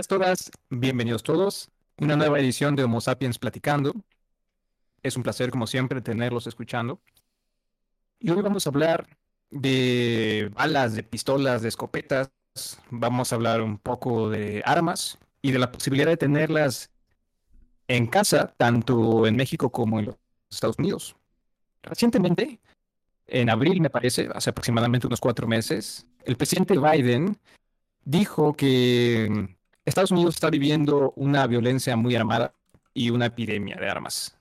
Bienvenidas todas, bienvenidos todos. Una nueva edición de Homo Sapiens Platicando. Es un placer, como siempre, tenerlos escuchando. Y hoy vamos a hablar de balas, de pistolas, de escopetas. Vamos a hablar un poco de armas y de la posibilidad de tenerlas en casa, tanto en México como en los Estados Unidos. Recientemente, en abril, me parece, hace aproximadamente unos cuatro meses, el presidente Biden dijo que Estados Unidos está viviendo una violencia muy armada y una epidemia de armas.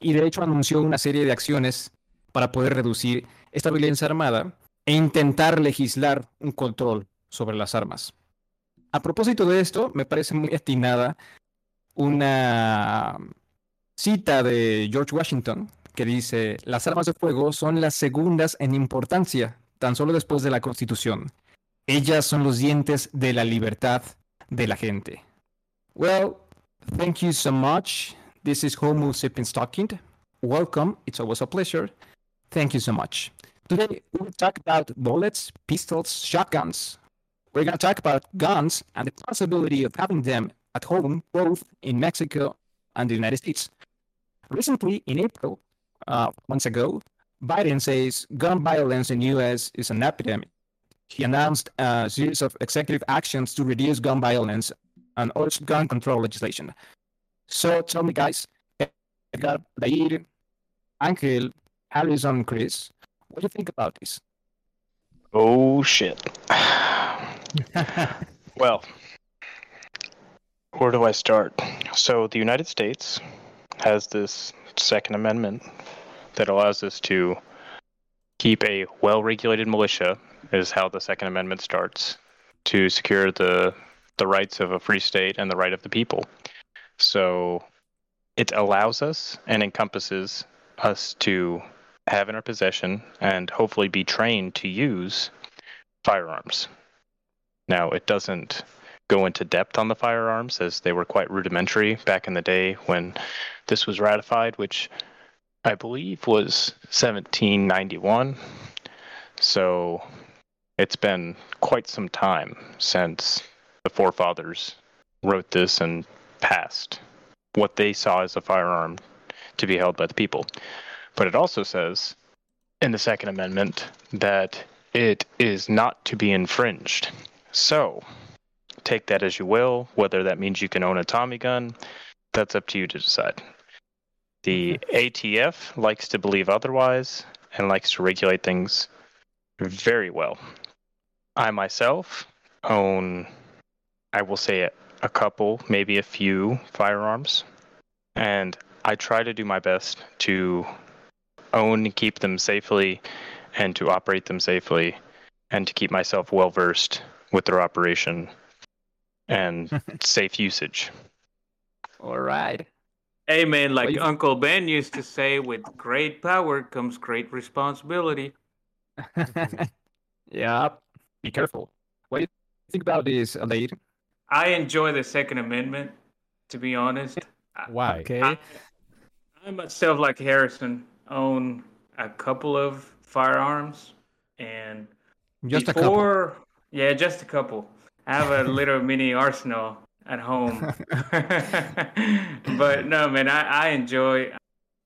Y de hecho anunció una serie de acciones para poder reducir esta violencia armada e intentar legislar un control sobre las armas. A propósito de esto, me parece muy atinada una cita de George Washington que dice, las armas de fuego son las segundas en importancia, tan solo después de la Constitución. Ellas son los dientes de la libertad de la gente. Well, thank you so much. This is Homo sapiens talking. Welcome. It's always a pleasure. Thank you so much. Today we'll talk about bullets, pistols, shotguns. We're going to talk about guns and the possibility of having them at home, both in Mexico and the United States. Recently, in April, uh, months ago, Biden says gun violence in the U.S. is an epidemic. He announced a series of executive actions to reduce gun violence and urged gun control legislation. So tell me, guys, Edgar, Dair, Angel, Harrison, Chris, what do you think about this? Oh shit. well, where do I start? So the United States has this Second Amendment that allows us to keep a well-regulated militia is how the Second Amendment starts to secure the the rights of a free state and the right of the people. So it allows us and encompasses us to have in our possession and hopefully be trained to use firearms. Now, it doesn't go into depth on the firearms as they were quite rudimentary back in the day when this was ratified, which I believe was 1791. So it's been quite some time since the forefathers wrote this and passed what they saw as a firearm to be held by the people. But it also says in the Second Amendment that it is not to be infringed. So take that as you will, whether that means you can own a Tommy gun, that's up to you to decide. The ATF likes to believe otherwise and likes to regulate things very well. I myself own, I will say, it, a couple, maybe a few firearms, and I try to do my best to own and keep them safely and to operate them safely and to keep myself well versed with their operation and safe usage. All right. Hey man, like Well, you- Uncle Ben used to say, with great power comes great responsibility. yeah, be careful. What do you think about this, Adair? I enjoy the Second Amendment, to be honest. Why? Okay. I, I myself, like Harrison, own a couple of firearms, and Just a couple. before, yeah, just a couple. I have a little mini arsenal at home, but no, man, I, I enjoy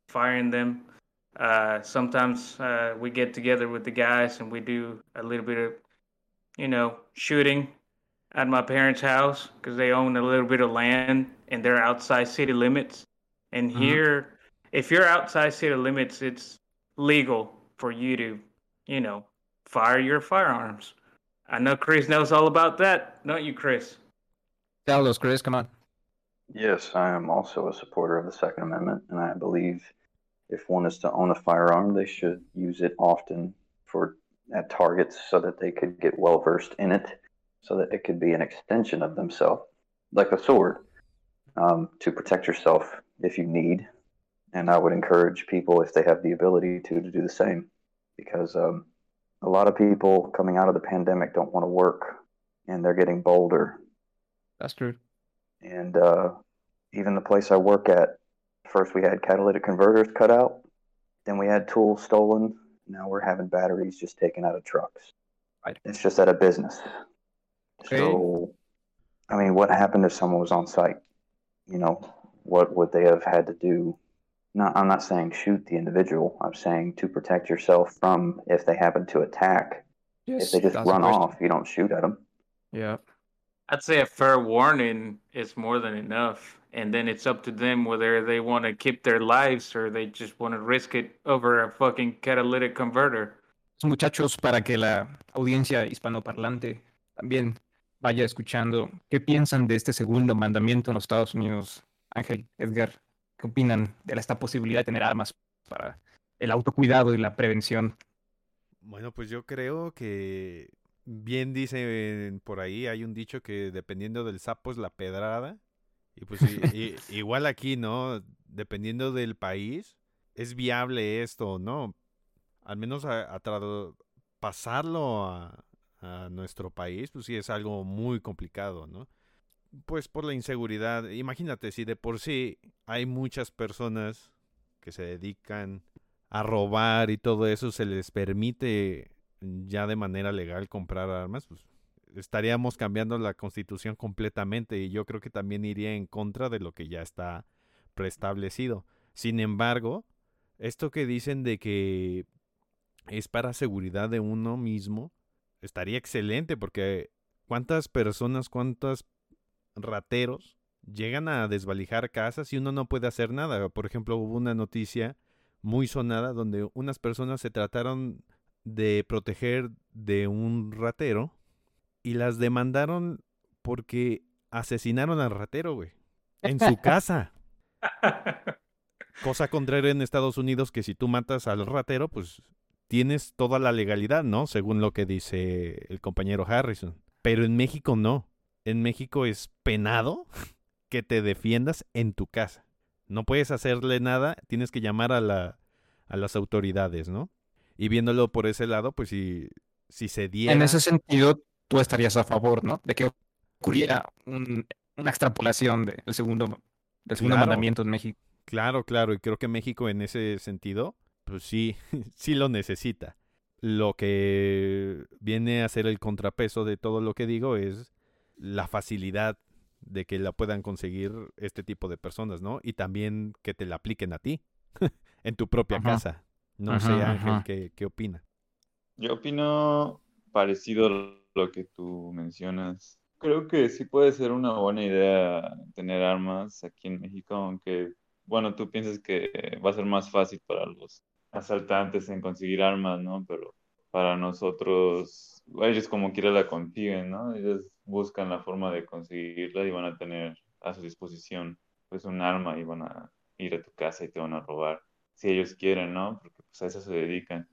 firing them. Uh, sometimes uh, we get together with the guys and we do a little bit of, you know, shooting at my parents' house because they own a little bit of land and they're outside city limits. And Mhm. here, if you're outside city limits, it's legal for you to, you know, fire your firearms. I know Chris knows all about that, don't you, Chris? Tell us, Chris. Come on. Yes, I am also a supporter of the Second Amendment, and I believe if one is to own a firearm, they should use it often for at targets so that they could get well versed in it, so that it could be an extension of themselves, like a sword, um, to protect yourself if you need. And I would encourage people, if they have the ability to, to do the same, because um, a lot of people coming out of the pandemic don't want to work, and they're getting bolder That's true. and uh, even the place I work at, first we had catalytic converters cut out, then we had tools stolen. Now we're having batteries just taken out of trucks. Right. It's just out of business. Okay. So I mean, what happened if someone was on site? You know, what would they have had to do? No, I'm not saying shoot the individual. I'm saying to protect yourself from if they happen to attack. Yes, if they just run off, you don't shoot at them. Yeah. I'd say a fair warning is more than enough. And then it's up to them whether they want to keep their lives or they just want to risk it over a fucking catalytic converter. Muchachos, para que la audiencia hispanoparlante también vaya escuchando, ¿qué piensan de este segundo mandamiento en los Estados Unidos? Ángel, Edgar, ¿qué opinan de esta posibilidad de tener armas para el autocuidado y la prevención? Bueno, pues yo creo que bien dicen por ahí, hay un dicho que dependiendo del sapo es la pedrada. Y pues igual aquí, ¿no? Dependiendo del país, es viable esto, ¿no? Al menos a, a pasarlo a, a nuestro país, pues sí es algo muy complicado, ¿no? Pues por la inseguridad. Imagínate, si de por sí hay muchas personas que se dedican a robar y todo eso, se les permite ya de manera legal comprar armas, pues estaríamos cambiando la constitución completamente y yo creo que también iría en contra de lo que ya está preestablecido. Sin embargo, esto que dicen de que es para seguridad de uno mismo, estaría excelente porque cuántas personas, cuántos rateros llegan a desvalijar casas y uno no puede hacer nada. Por ejemplo, hubo una noticia muy sonada donde unas personas se trataron de proteger de un ratero y las demandaron porque asesinaron al ratero, güey, en su casa. Cosa contraria en Estados Unidos que si tú matas al ratero, pues tienes toda la legalidad, ¿no? Según lo que dice el compañero Harrison. Pero en México no. En México es penado que te defiendas en tu casa. No puedes hacerle nada, tienes que llamar a, la, a las autoridades, ¿no? Y viéndolo por ese lado, pues si, si se diera... En ese sentido, tú estarías a favor, ¿no? De que ocurriera un- una extrapolación del segundo, del segundo Claro. mandamiento en México. Claro, claro, y creo que México en ese sentido, pues sí, sí lo necesita. Lo que viene a ser el contrapeso de todo lo que digo es la facilidad de que la puedan conseguir este tipo de personas, ¿no? Y también que te la apliquen a ti, en tu propia Ajá. casa. No Ajá, sé, Ángel. ¿qué, qué opina? Yo opino parecido a lo que tú mencionas. Creo que sí puede ser una buena idea tener armas aquí en México, aunque, bueno, tú piensas que va a ser más fácil para los asaltantes en conseguir armas, ¿no? Pero para nosotros, ellos como quiera la consiguen, ¿no? Ellos buscan la forma de conseguirla y van a tener a su disposición pues un arma y van a ir a tu casa y te van a robar, si ellos quieren, ¿no? Porque pues a eso se dedican.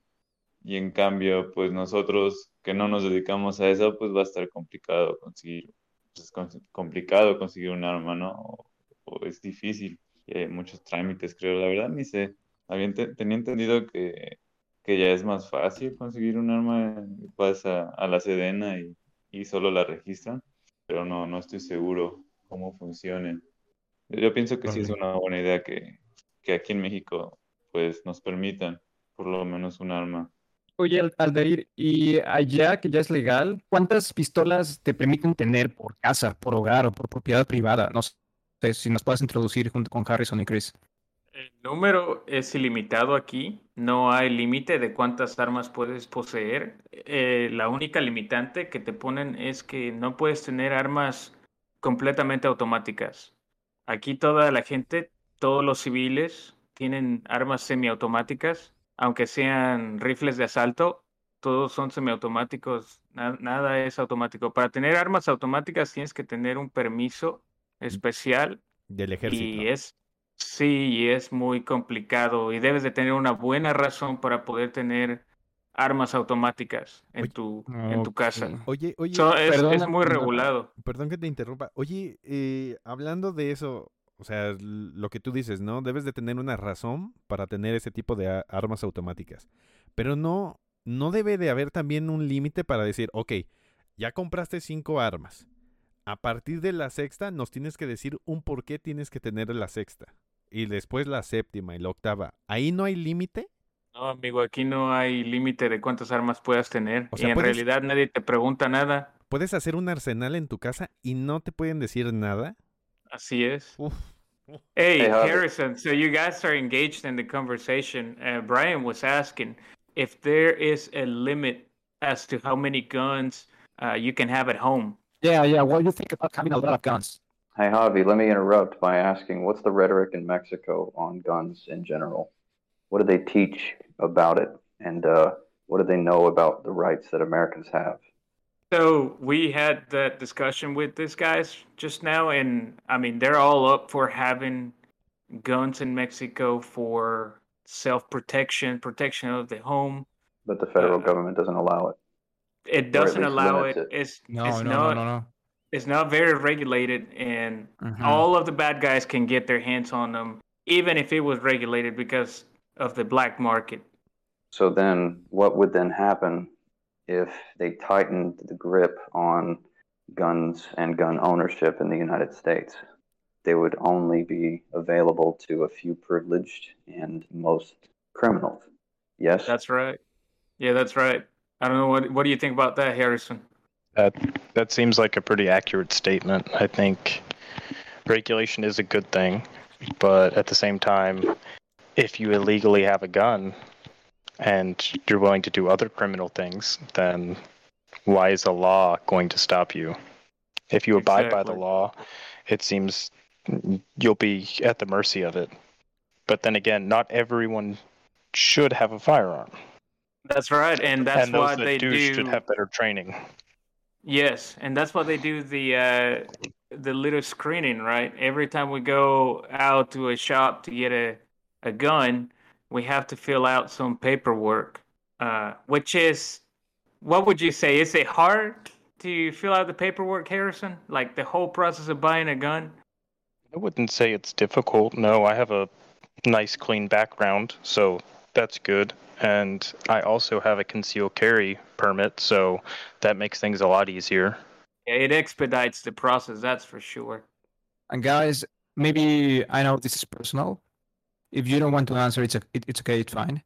Y en cambio, pues nosotros que no nos dedicamos a eso, pues va a estar complicado conseguir, pues es complicado conseguir un arma, ¿no? O, o es difícil. Y hay muchos trámites, creo, la verdad, ni sé. Había ente- tenía entendido que, que ya es más fácil conseguir un arma, vas a, a la Sedena y, y solo la registran, pero no, no estoy seguro cómo funcione. Yo pienso que sí es una buena idea que, que aquí en México, pues nos permitan por lo menos un arma. Oye, Al- Aldair, y allá que ya es legal, ¿cuántas pistolas te permiten tener por casa, por hogar o por propiedad privada? No sé si nos puedes introducir junto con Harrison y Chris. El número es ilimitado aquí, no hay límite de cuántas armas puedes poseer. Eh, la única limitante que te ponen es que no puedes tener armas completamente automáticas. Aquí toda la gente, todos los civiles tienen armas semiautomáticas, aunque sean rifles de asalto, todos son semiautomáticos, na- nada es automático. Para tener armas automáticas tienes que tener un permiso especial Del ejército. y es, sí, y es muy complicado y debes de tener una buena razón para poder tener armas automáticas en Oye, tu, en tu casa. Oye, oye, So, es, muy regulado. Perdón que te interrumpa. Oye, eh, hablando de eso, o sea, lo que tú dices, ¿no? Debes de tener una razón para tener ese tipo de armas automáticas. Pero no, no debe de haber también un límite para decir, ok, ya compraste cinco armas. A partir de la sexta nos tienes que decir un por qué tienes que tener la sexta. Y después la séptima y la octava. ¿Ahí no hay límite? No, amigo, aquí no hay límite de cuántas armas puedas tener O sea, y en puedes- realidad nadie te pregunta nada. puedes hacer un arsenal en tu casa y no te pueden decir nada. Así es. Uf. Hey, Hey, Harrison, so you guys are engaged in the conversation. Uh, Brian was asking if there is a limit as to how many guns uh, you can have at home. Yeah, yeah. What do you think about having a lot of guns? Hey, Javi, let me interrupt by asking what's the rhetoric in Mexico on guns in general? What do they teach about it? And uh, what do they know about the rights that Americans have? So we had that discussion with these guys just now, and I mean they're all up for having guns in Mexico for self-protection, protection of the home. But the federal Uh, government doesn't allow it. It doesn't allow it. it. It's No, it's no, not no, no, no. it's not very regulated, and Mhm. all of the bad guys can get their hands on them, even if it was regulated because of the black market. So then, what would then happen if they tightened the grip on guns and gun ownership in the United States? They would only be available to a few privileged and most criminals. Yes? That's right. Yeah, that's right. I don't know what what do you think about that, Harrison? That that seems like a pretty accurate statement. I think regulation is a good thing, but at the same time, if you illegally have a gun and you're willing to do other criminal things, then why is the law going to stop you? If you abide by the law, it seems you'll be at the mercy of it. But then again, not everyone should have a firearm. That's right, and that's and those why that they do, do. should have better training. Yes, and that's why they do the uh, the little screening, right? Every time we go out to a shop to get a a gun, we have to fill out some paperwork, uh, which is, what would you say? Is it hard to fill out the paperwork, Harrison? Like the whole process of buying a gun? I wouldn't say it's difficult. No, I have a nice clean background, so that's good. And I also have a concealed carry permit, so that makes things a lot easier. Yeah, it expedites the process, that's for sure. And guys, maybe I know this is personal. If you don't want to answer, it's a, it, it's okay. It's fine.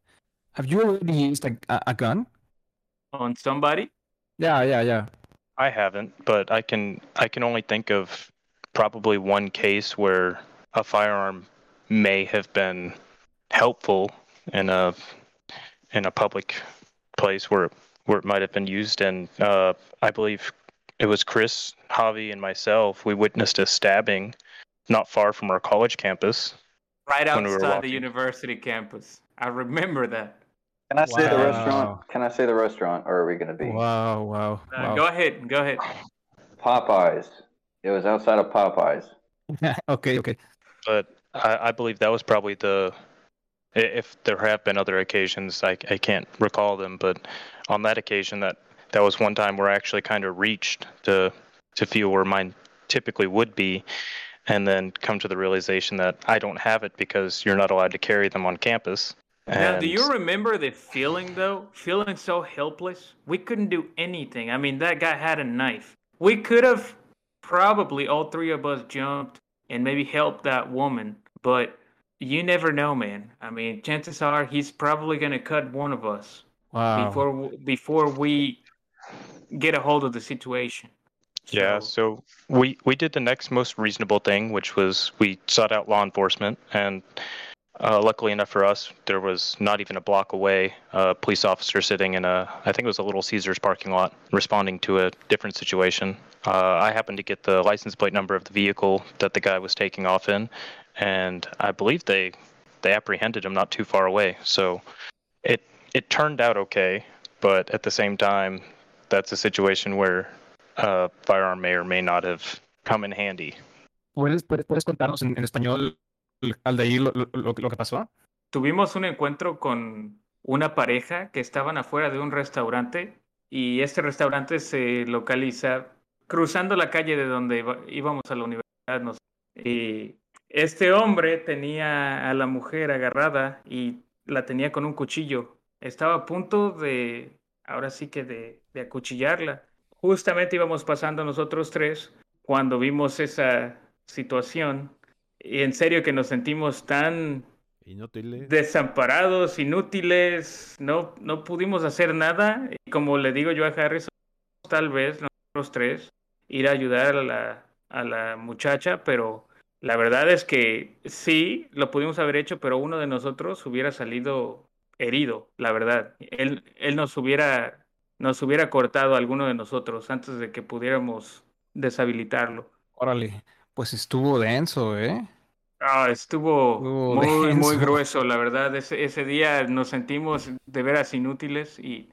Have you already used a, a, a gun? On somebody? Yeah, yeah, yeah. I haven't, but I can I can only think of probably one case where a firearm may have been helpful in a in a public place where where it might have been used and uh, I believe it was Chris, Javi, and myself. We witnessed a stabbing not far from our college campus. Right When we outside the university campus. I remember that. Can I say the restaurant? Can I say the restaurant, or are we going to be Wow, wow, Uh, wow. Go ahead, go ahead. Popeyes? It was outside of Popeyes. okay, okay. but I, I believe that was probably the if there have been other occasions I, I can't recall them but on that occasion that that was one time where I actually kind of reached to to feel where mine typically would be and then come to the realization that I don't have it because you're not allowed to carry them on campus Now, do you remember the feeling though? Feeling so helpless. We couldn't do anything. I mean, that guy had a knife. We could have probably all three of us jumped and maybe helped that woman, but you never know, man. I mean, chances are he's probably gonna cut one of us Wow. before before we get a hold of the situation. Yeah, So- we we did the next most reasonable thing, which was we sought out law enforcement, and uh, luckily enough for us, there was not even a block away a police officer sitting in a I think it was a Little Caesars parking lot, responding to a different situation. Uh, I happened to get the license plate number of the vehicle that the guy was taking off in, and I believe they they apprehended him not too far away. So it it turned out okay, but at the same time, that's a situation where uh, firearm may or may not have come in handy. ¿Puedes, puedes, puedes contarnos en, en español, Aldair, lo, lo, lo, lo que pasó? Tuvimos un encuentro con una pareja que estaban afuera de un restaurante y este restaurante se localiza cruzando la calle de donde iba- íbamos a la universidad. nos- Y este hombre tenía a la mujer agarrada y la tenía con un cuchillo. Estaba a punto de, ahora sí que de, de acuchillarla. Justamente íbamos pasando nosotros tres cuando vimos esa situación. Y en serio que nos sentimos tan Inútiles. desamparados, inútiles, no, no pudimos hacer nada. Y como le digo yo a Harrison, tal vez nos los tres, ir a ayudar a la, a la muchacha, pero la verdad es que sí, lo pudimos haber hecho, pero uno de nosotros hubiera salido herido, la verdad. Él, él nos hubiera, nos hubiera cortado a alguno de nosotros antes de que pudiéramos deshabilitarlo. Órale, pues estuvo denso, ¿eh? Ah, estuvo Estuvo muy, muy grueso, la verdad. Ese, ese día nos sentimos de veras inútiles y,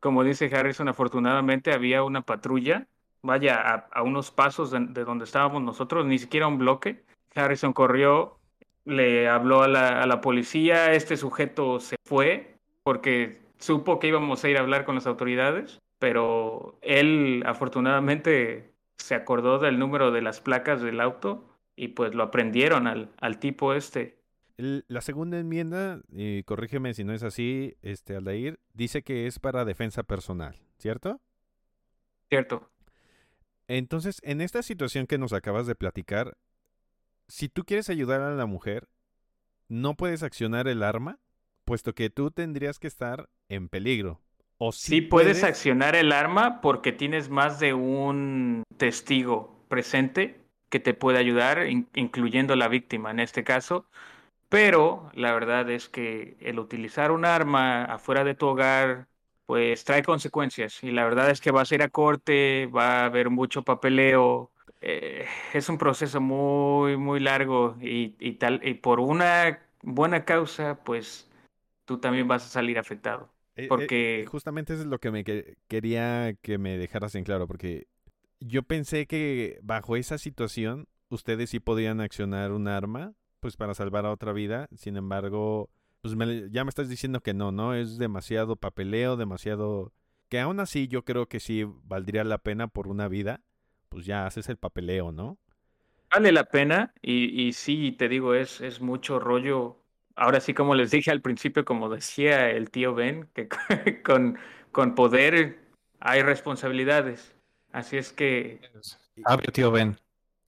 como dice Harrison, afortunadamente había una patrulla, vaya, a, a unos pasos de, de donde estábamos nosotros, ni siquiera un bloque. Harrison corrió, le habló a la, a la policía, este sujeto se fue porque supo que íbamos a ir a hablar con las autoridades, pero él afortunadamente se acordó del número de las placas del auto y pues lo aprendieron al, al tipo este. El- la segunda enmienda, y corrígeme si no es así, este, Aldair, dice que es para defensa personal, ¿cierto? ¿Cierto? Entonces, en esta situación que nos acabas de platicar, si tú quieres ayudar a la mujer, no puedes accionar el arma, puesto que tú tendrías que estar en peligro. O Sí puedes accionar el arma porque tienes más de un testigo presente que te puede ayudar, in- incluyendo la víctima en este caso. Pero la verdad es que el utilizar un arma afuera de tu hogar, pues trae consecuencias. Y la verdad es que vas a ir a corte, va a haber mucho papeleo. eh, es un proceso muy, muy largo y, y tal, y por una buena causa, pues tú también vas a salir afectado. Eh, eh, porque- justamente eso es lo que me que- quería que me dejaras en claro, porque yo pensé que bajo esa situación ustedes sí podían accionar un arma, pues para salvar a otra vida. Sin embargo, pues me- ya me estás diciendo que no, ¿no? Es demasiado papeleo, demasiado... Que aún así yo creo que sí valdría la pena por una vida, pues ya haces el papeleo, ¿no? Vale la pena y, y sí, te digo, es, es mucho rollo. Ahora sí, como les dije al principio, como decía el tío Ben, que con, con poder hay responsabilidades. Así es que Sabio, tío Ben.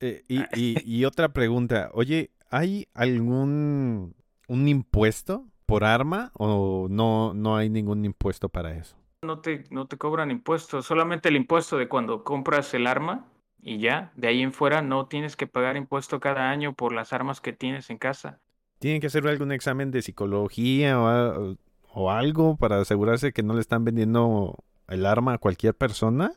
Eh, y, y- y otra pregunta, oye, ¿hay algún un impuesto por arma o no, no hay ningún impuesto para eso? no te, no te cobran impuestos, solamente el impuesto de cuando compras el arma y ya, de ahí en fuera no tienes que pagar impuesto cada año por las armas que tienes en casa. ¿Tienen que hacer algún examen de psicología o, algo para asegurarse que no le están vendiendo el arma a cualquier persona?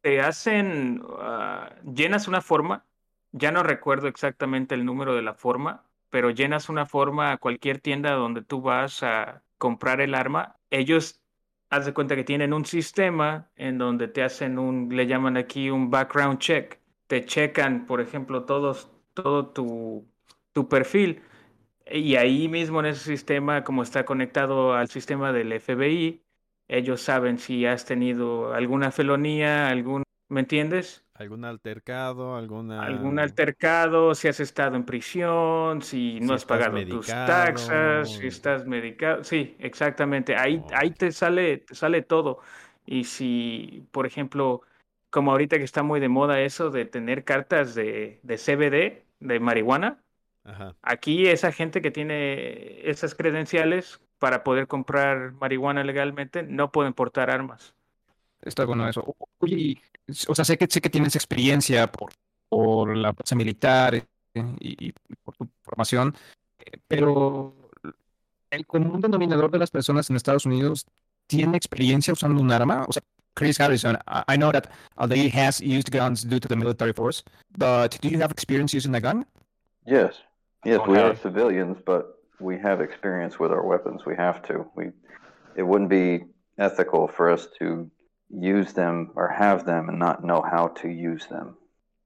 te hacen, ah, llenas una forma, ya no recuerdo exactamente el número de la forma, pero llenas una forma a cualquier tienda donde tú vas a comprar el arma. Ellos, haz de cuenta que tienen un sistema en donde te hacen un, le llaman aquí un background check. Te checan, por ejemplo, todos, todo tu perfil. Y ahí mismo en ese sistema, como está conectado al sistema del FBI, ellos saben si has tenido alguna felonía, algún, ¿me entiendes? ¿Algún altercado? ¿Alguna... Algún altercado, si has estado en prisión, si no Si has pagado tus taxas, si estás medicado. Sí, exactamente. Ahí, ahí te sale, te sale todo. Y si, por ejemplo, como ahorita que está muy de moda eso de tener cartas de, de CBD, de marihuana, Ajá. Aquí esa gente que tiene esas credenciales para poder comprar marihuana legalmente no pueden portar armas. Está bueno eso. Oye, y, o sea, sé que, sé que tienes experiencia por, por la fuerza militar eh, y, y por tu formación, eh, pero el común denominador de las personas en Estados Unidos tiene experiencia usando un arma. O sea, Chris Harrison, I, I know that Aldair has used guns due to the military force, but do you have experience using a gun? Yes, yes, we are civilians, but we have experience with our weapons. We have to. We, it wouldn't be ethical for us to use them or have them and not know how to use them.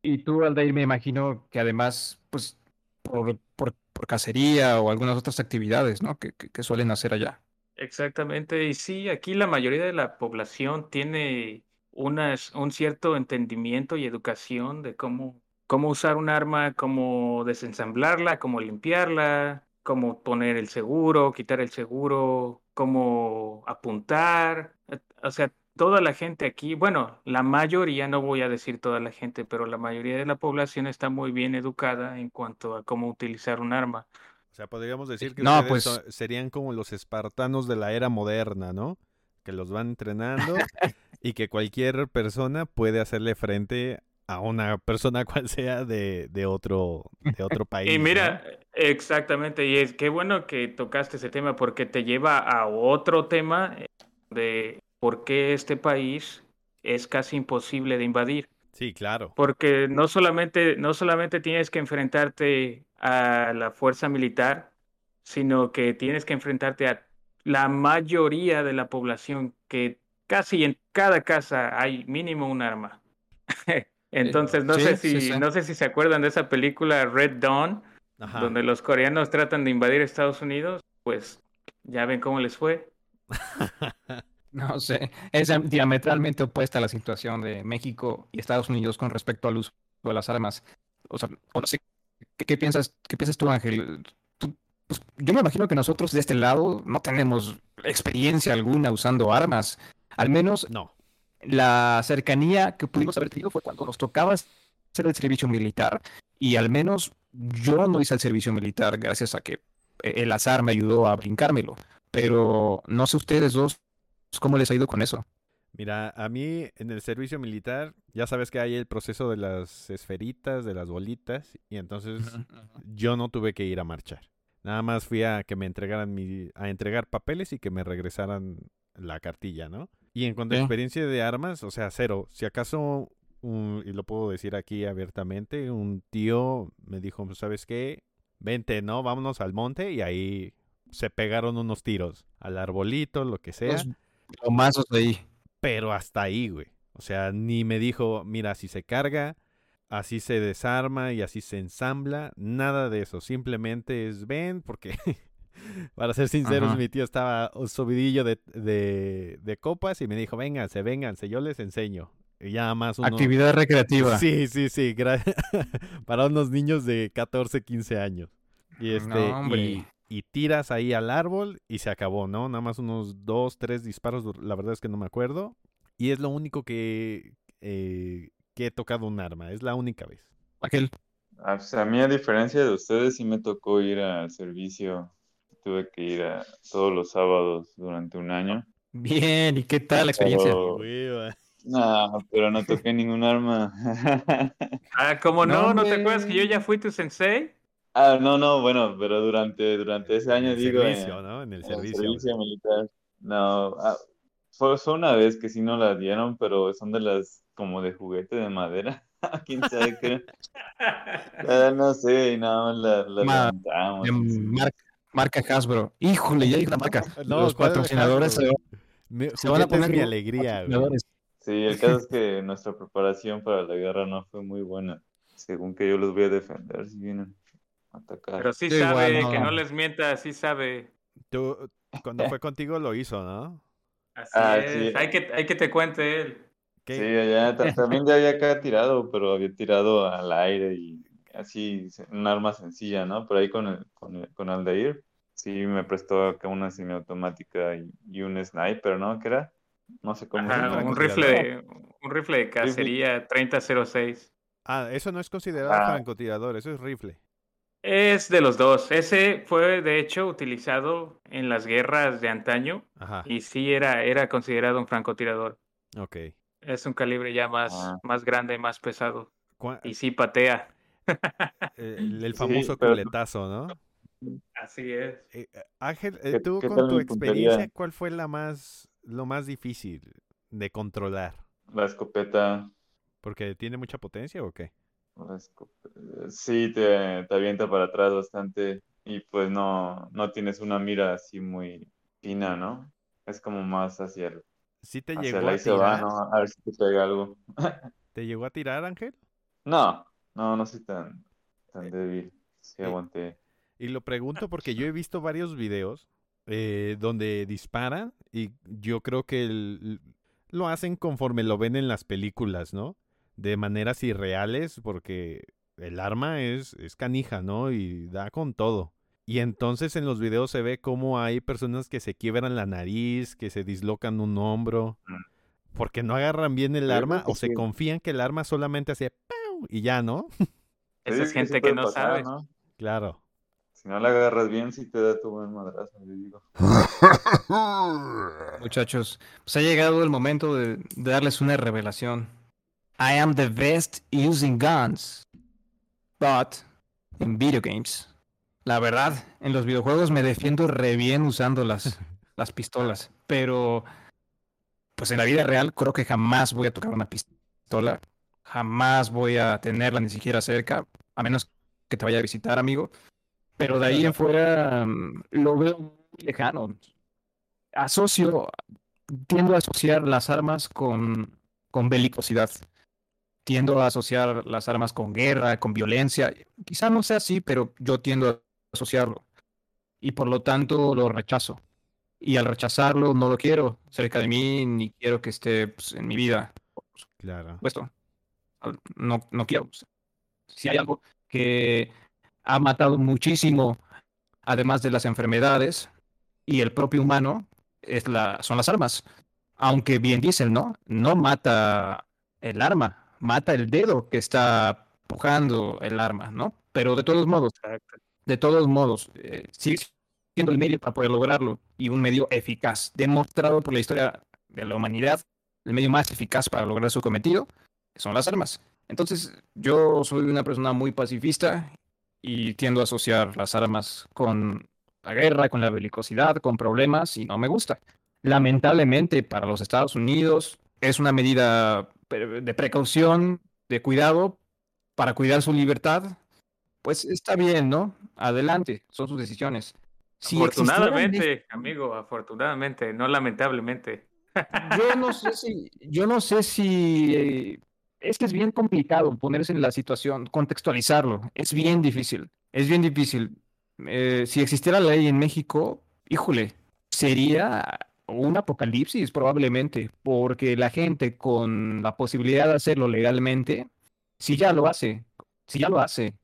Y tú, Aldair, me imagino que además, pues, por, por, por cacería o algunas otras actividades, ¿no? Que, que, que suelen hacer allá. Exactamente. Y sí, aquí la mayoría de la población tiene unas, un cierto entendimiento y educación de cómo, cómo usar un arma, cómo desensamblarla, cómo limpiarla, cómo poner el seguro, quitar el seguro, cómo apuntar. Eh, O sea, toda la gente aquí, bueno, la mayoría, no voy a decir toda la gente, pero la mayoría de la población está muy bien educada en cuanto a cómo utilizar un arma. O sea, podríamos decir que No, pues- serían como los espartanos de la era moderna, ¿no? Que los van entrenando Y que cualquier persona puede hacerle frente a una persona cual sea de, de otro, de otro país. Y ¿no? mira, exactamente, y es qué bueno que tocaste ese tema porque te lleva a otro tema eh, de por qué este país es casi imposible de invadir. Sí, claro. Porque no solamente, no solamente tienes que enfrentarte a la fuerza militar, sino que tienes que enfrentarte a la mayoría de la población, que casi en cada casa hay mínimo un arma. Entonces, no Sí, sé si, sí. no sé si se acuerdan de esa película Red Dawn, Ajá. donde los coreanos tratan de invadir Estados Unidos, pues ya ven cómo les fue. No sé, es am- diametralmente opuesta a la situación de México y Estados Unidos con respecto al uso de las armas. O sea, o no sé, ¿qué, qué piensas, qué piensas tú, Ángel? Tú- pues, yo me imagino que nosotros de este lado no tenemos experiencia alguna usando armas. Al menos No. La cercanía que pudimos haber tenido fue cuando nos tocaba hacer el servicio militar y al menos yo no hice el servicio militar gracias a que eh, el azar me ayudó a brincármelo. Pero no sé ustedes dos cómo les ha ido con eso. Mira, a mí en el servicio militar, ya sabes que hay el proceso de las esferitas, de las bolitas, y entonces yo no tuve que ir a marchar. Nada más fui a que me entregaran mi, a entregar papeles y que me regresaran la cartilla, ¿no? Y en cuanto a experiencia de armas, o sea, cero. Si acaso, un- y lo puedo decir aquí abiertamente, un tío me dijo, ¿sabes qué? Vente, ¿no? Vámonos al monte y ahí se pegaron unos tiros al arbolito, lo que sea. Los plomazos ahí. Pero hasta ahí, güey. O sea, ni me dijo, mira, si se carga, así se desarma y así se ensambla. Nada de eso. Simplemente es ven, porque, para ser sinceros, Ajá. mi tío estaba subidillo de, de, de copas y me dijo, vénganse, vénganse, yo les enseño. Y ya más uno... Actividad recreativa. Sí, sí, sí. gra- para unos niños de 14, 15 años. Y este, No, hombre. y, y tiras ahí al árbol y se acabó, ¿no? Nada más unos dos, tres disparos, la verdad es que no me acuerdo. Y es lo único que, eh, que he tocado un arma, es la única vez. Aquel. Ah, pues, a mí, a diferencia de ustedes, sí me tocó ir al servicio. Tuve que ir a todos los sábados durante un año. Bien, ¿y qué tal la experiencia? Pero- No, pero no toqué ningún arma. Ah, ¿cómo No, no? ¿No te acuerdas que yo ya fui tu sensei? Ah, no, no, bueno, pero durante, durante ese año, en el digo, en- servicio, ¿no? En el en el servicio. servicio militar. No, ah, fue, fue una vez que sí nos la dieron, pero son de las como de juguete de madera. ¿Quién sabe qué? Ah, no sé, y nada más la, la Ma- levantamos. Sí. marca, marca Hasbro. Híjole, ya hay una marca. No, Los ¿cuál patrocinadores se, Hasbro? Me- se van a poner mi alegría. Sí, el caso es que nuestra preparación para la guerra no fue muy buena. Según que yo los voy a defender si vienen a atacar. Pero sí sabe, que no les mienta, sí sabe. Tú, cuando fue contigo lo hizo, ¿no? Así Ah, es. sí. Hay que, hay que te cuente él. ¿Qué? Sí, allá ta- también ya había acá tirado, pero había tirado al aire y así, un arma sencilla, ¿no? Por ahí con, el, con, el- con Aldair, sí me prestó acá una semiautomática y, y un sniper, ¿no? ¿Qué era? No sé cómo se Ajá, llama. un rifle de, un rifle de cacería 3006. Ah, eso no es considerado Ah. francotirador, eso es rifle. Es de los dos. Ese fue de hecho utilizado en las guerras de antaño Ajá, y sí era, era considerado un francotirador. ok. Es un calibre ya más, Ah. más grande, más pesado. Y sí patea. Eh, el, el Sí, famoso pero- culetazo, ¿no? Así es. Eh, Ángel, eh, ¿Qué- tú con tu puntería? experiencia, ¿cuál fue la más, lo más difícil de controlar? La escopeta, ¿Porque tiene mucha potencia o qué? sí te, te avienta para atrás bastante y pues no, no tienes una mira así muy fina, ¿no? Es como más hacia el, ¿Sí te llegó a se va, tirar? ¿no? A ver si te pega algo. ¿Te llegó a tirar, Ángel? No, no, no soy tan, tan débil. Sí Eh, aguanté. Y lo pregunto porque yo he visto varios videos eh, donde disparan y yo creo que el- lo hacen conforme lo ven en las películas, ¿no? De maneras irreales porque el arma es, es canija, ¿no? Y da con todo. Y entonces en los videos se ve cómo hay personas que se quiebran la nariz, que se dislocan un hombro, Mm. porque no agarran bien el arma o se confían que el arma solamente hace ¡pau! Y ya, ¿no? Esa Sí, es gente que no pasar, sabe. ¿no? Claro. Si no la agarras bien, sí te da tu buen madrazo, yo digo. Muchachos, pues ha llegado el momento de, de darles una revelación. I am the best using guns, but in video games. La verdad, en los videojuegos me defiendo re bien usando las, las pistolas, pero pues en la vida real creo que jamás voy a tocar una pistola, jamás voy a tenerla ni siquiera cerca, a menos que te vaya a visitar, amigo. Pero de ahí en fuera mm, lo veo muy lejano. Asocio, tiendo a asociar las armas con, con belicosidad. Tiendo a asociar las armas con guerra, con violencia. Quizá no sea así, pero yo tiendo a asociarlo. Y por lo tanto lo rechazo. Y al rechazarlo no lo quiero cerca de mí, ni quiero que esté pues, en mi vida. Claro. Puesto. No, no quiero. Si hay algo que ha matado muchísimo, además de las enfermedades y el propio humano, es la, son las armas. Aunque bien dicen, ¿no? No mata el arma, mata el dedo que está pujando el arma, ¿no? Pero de todos modos, de todos modos, eh, sigue siendo el medio para poder lograrlo y un medio eficaz, demostrado por la historia de la humanidad, el medio más eficaz para lograr su cometido son las armas. Entonces, yo soy una persona muy pacifista y tiendo a asociar las armas con la guerra, con la belicosidad, con problemas y no me gusta. Lamentablemente para los Estados Unidos es una medida de precaución, de cuidado, para cuidar su libertad. Pues está bien, ¿no? Adelante, son sus decisiones. Si afortunadamente, amigo, afortunadamente, no lamentablemente. Yo no sé si, yo no sé si eh, es que es bien complicado ponerse en la situación, contextualizarlo. Es bien difícil. Es bien difícil. Eh, si existiera la ley en México, híjole, sería un apocalipsis probablemente, porque la gente con la posibilidad de hacerlo legalmente, si ya lo hace, si ya lo hace,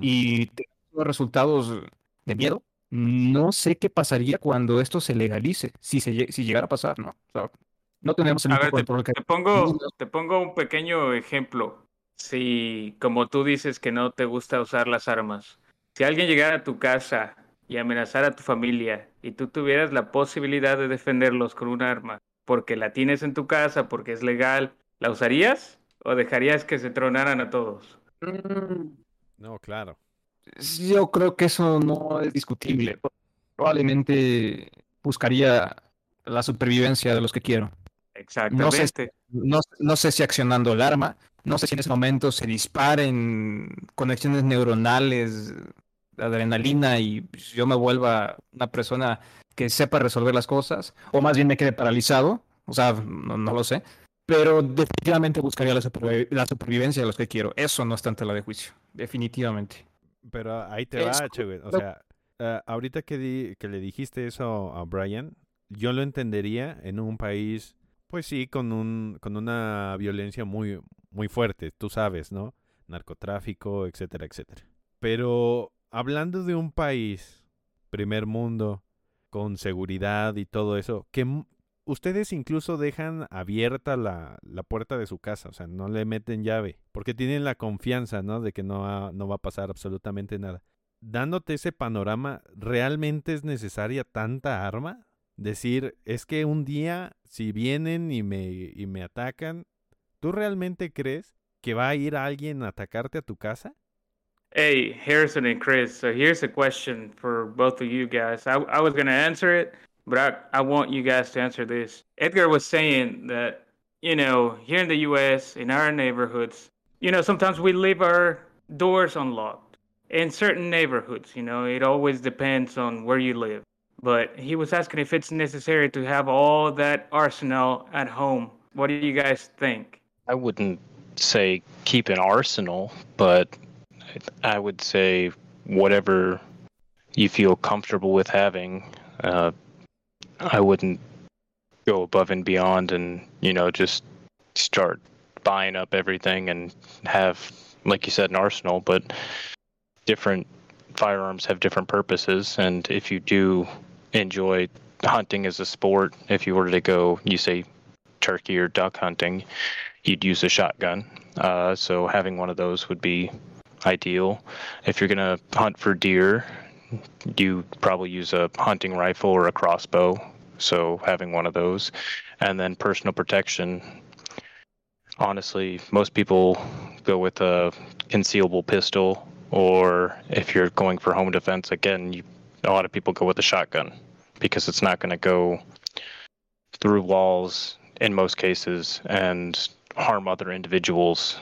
y tiene resultados de miedo, no sé qué pasaría cuando esto se legalice, si, se, si llegara a pasar, ¿no? No tenemos el a ver, te, te, pongo, te pongo un pequeño ejemplo. Si, como tú dices que no te gusta usar las armas, si alguien llegara a tu casa y amenazara a tu familia y tú tuvieras la posibilidad de defenderlos con un arma, porque la tienes en tu casa, porque es legal, ¿la usarías o dejarías que se tronaran a todos? No, claro. Yo creo que eso no es discutible. Probablemente buscaría la supervivencia de los que quiero. Exactamente. No sé, no, sé si accionando el arma, no sé si en ese momento se disparen conexiones neuronales, adrenalina y yo me vuelva una persona que sepa resolver las cosas, o más bien me quede paralizado, o sea, no, lo sé, pero definitivamente buscaría la, supervivencia de los que quiero. Eso no está ante la de juicio, definitivamente. Pero ahí te va, Che, O sea, eh, ahorita que, que le dijiste eso a Brian, yo lo entendería en un país pues sí, con, un, con una violencia muy, muy fuerte, tú sabes, ¿no? Narcotráfico, etcétera, etcétera. Pero hablando de un país, primer mundo, con seguridad y todo eso, que ustedes incluso dejan abierta la, la, puerta de su casa, o sea, no le meten llave, porque tienen la confianza, ¿no? De que no, no va a pasar absolutamente nada. Dándote ese panorama, ¿realmente es necesaria tanta arma? Decir, es que un día si vienen y me, y me atacan, ¿tú realmente crees que va a ir alguien a atacarte a tu casa? Hey, Harrison and Chris. So here's a question for both of you guys. I, I was going to answer it, but I, I want you guys to answer this. Edgar was saying that, you know, here in the U.S., in our neighborhoods, you know, sometimes we leave our doors unlocked. In certain neighborhoods, you know, it always depends on where you live but he was asking if it's necessary to have all that arsenal at home. What do you guys think? I wouldn't say keep an arsenal, but I would say whatever you feel comfortable with having. Uh, I wouldn't go above and beyond and, you know, just start buying up everything and have, like you said, an arsenal, but different firearms have different purposes. And if you do enjoy hunting as a sport, if you were to go, you say turkey or duck hunting, you'd use a shotgun. Uh, so having one of those would be ideal. If you're going to hunt for deer, you probably use a hunting rifle or a crossbow. So having one of those, and then personal protection. Honestly, most people go with a concealable pistol, or if you're going for home defense, again, you, a lot of people go with a shotgun because it's not going to go through walls in most cases and harm other individuals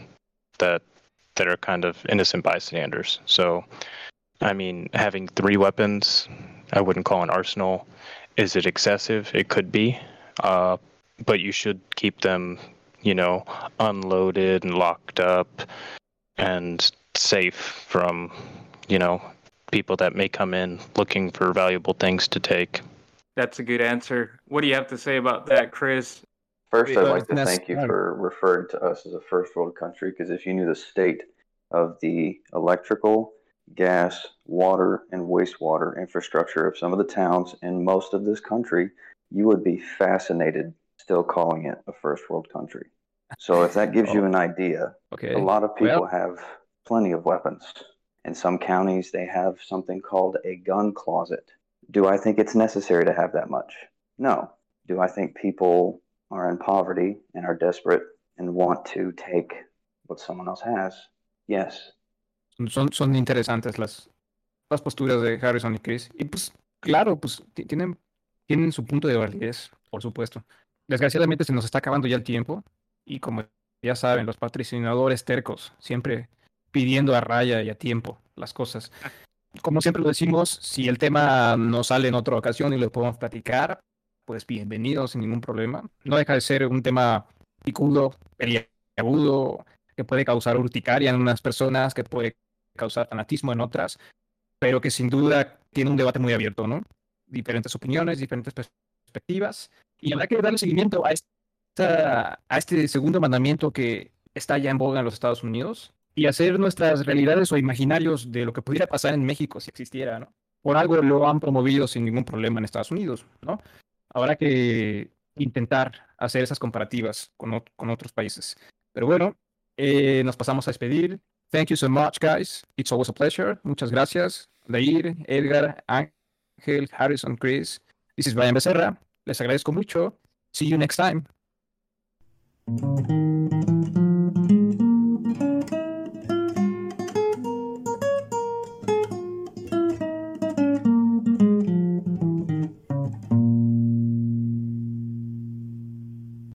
that that are kind of innocent bystanders. So, I mean, having three weapons, I wouldn't call an arsenal. Is it excessive? It could be, uh, but you should keep them, you know, unloaded and locked up and safe from, you know, people that may come in looking for valuable things to take. That's a good answer. What do you have to say about that, Chris? First, I'd like to thank you for referring to us as a first world country because if you knew the state of the electrical, gas, water, and wastewater infrastructure of some of the towns in most of this country, you would be fascinated still calling it a first world country. So, if that gives you an idea, Okay. a lot of people Well- have plenty of weapons. In some counties, they have something called a gun closet. Do I think it's necessary to have that much? No. Do I think people are in poverty and are desperate and want to take what someone else has? Yes. Son, son interesantes las, las posturas de Harrison y Chris. Y pues, claro, pues tienen, tienen su punto de validez, por supuesto. Desgraciadamente se nos está acabando ya el tiempo y como ya saben, los patrocinadores tercos, siempre pidiendo a raya y a tiempo las cosas. Como siempre lo decimos, si el tema nos sale en otra ocasión y lo podemos platicar, pues bienvenido sin ningún problema. No deja de ser un tema picudo, peliagudo, que puede causar urticaria en unas personas, que puede causar fanatismo en otras, pero que sin duda tiene un debate muy abierto, ¿no? Diferentes opiniones, diferentes perspectivas, y habrá que darle seguimiento a, esta, a este segundo mandamiento que está ya en boga en los Estados Unidos y hacer nuestras realidades o imaginarios de lo que pudiera pasar en México si existiera, ¿no? Por algo lo han promovido sin ningún problema en Estados Unidos, ¿no? Habrá que intentar hacer esas comparativas con, con otros países. Pero bueno, eh, nos pasamos a despedir. Thank you so much, guys. It's always a pleasure. Muchas gracias. Leir, Edgar, Ángel, Harrison, Chris. This is Brian Becerra. Les agradezco mucho. See you next time.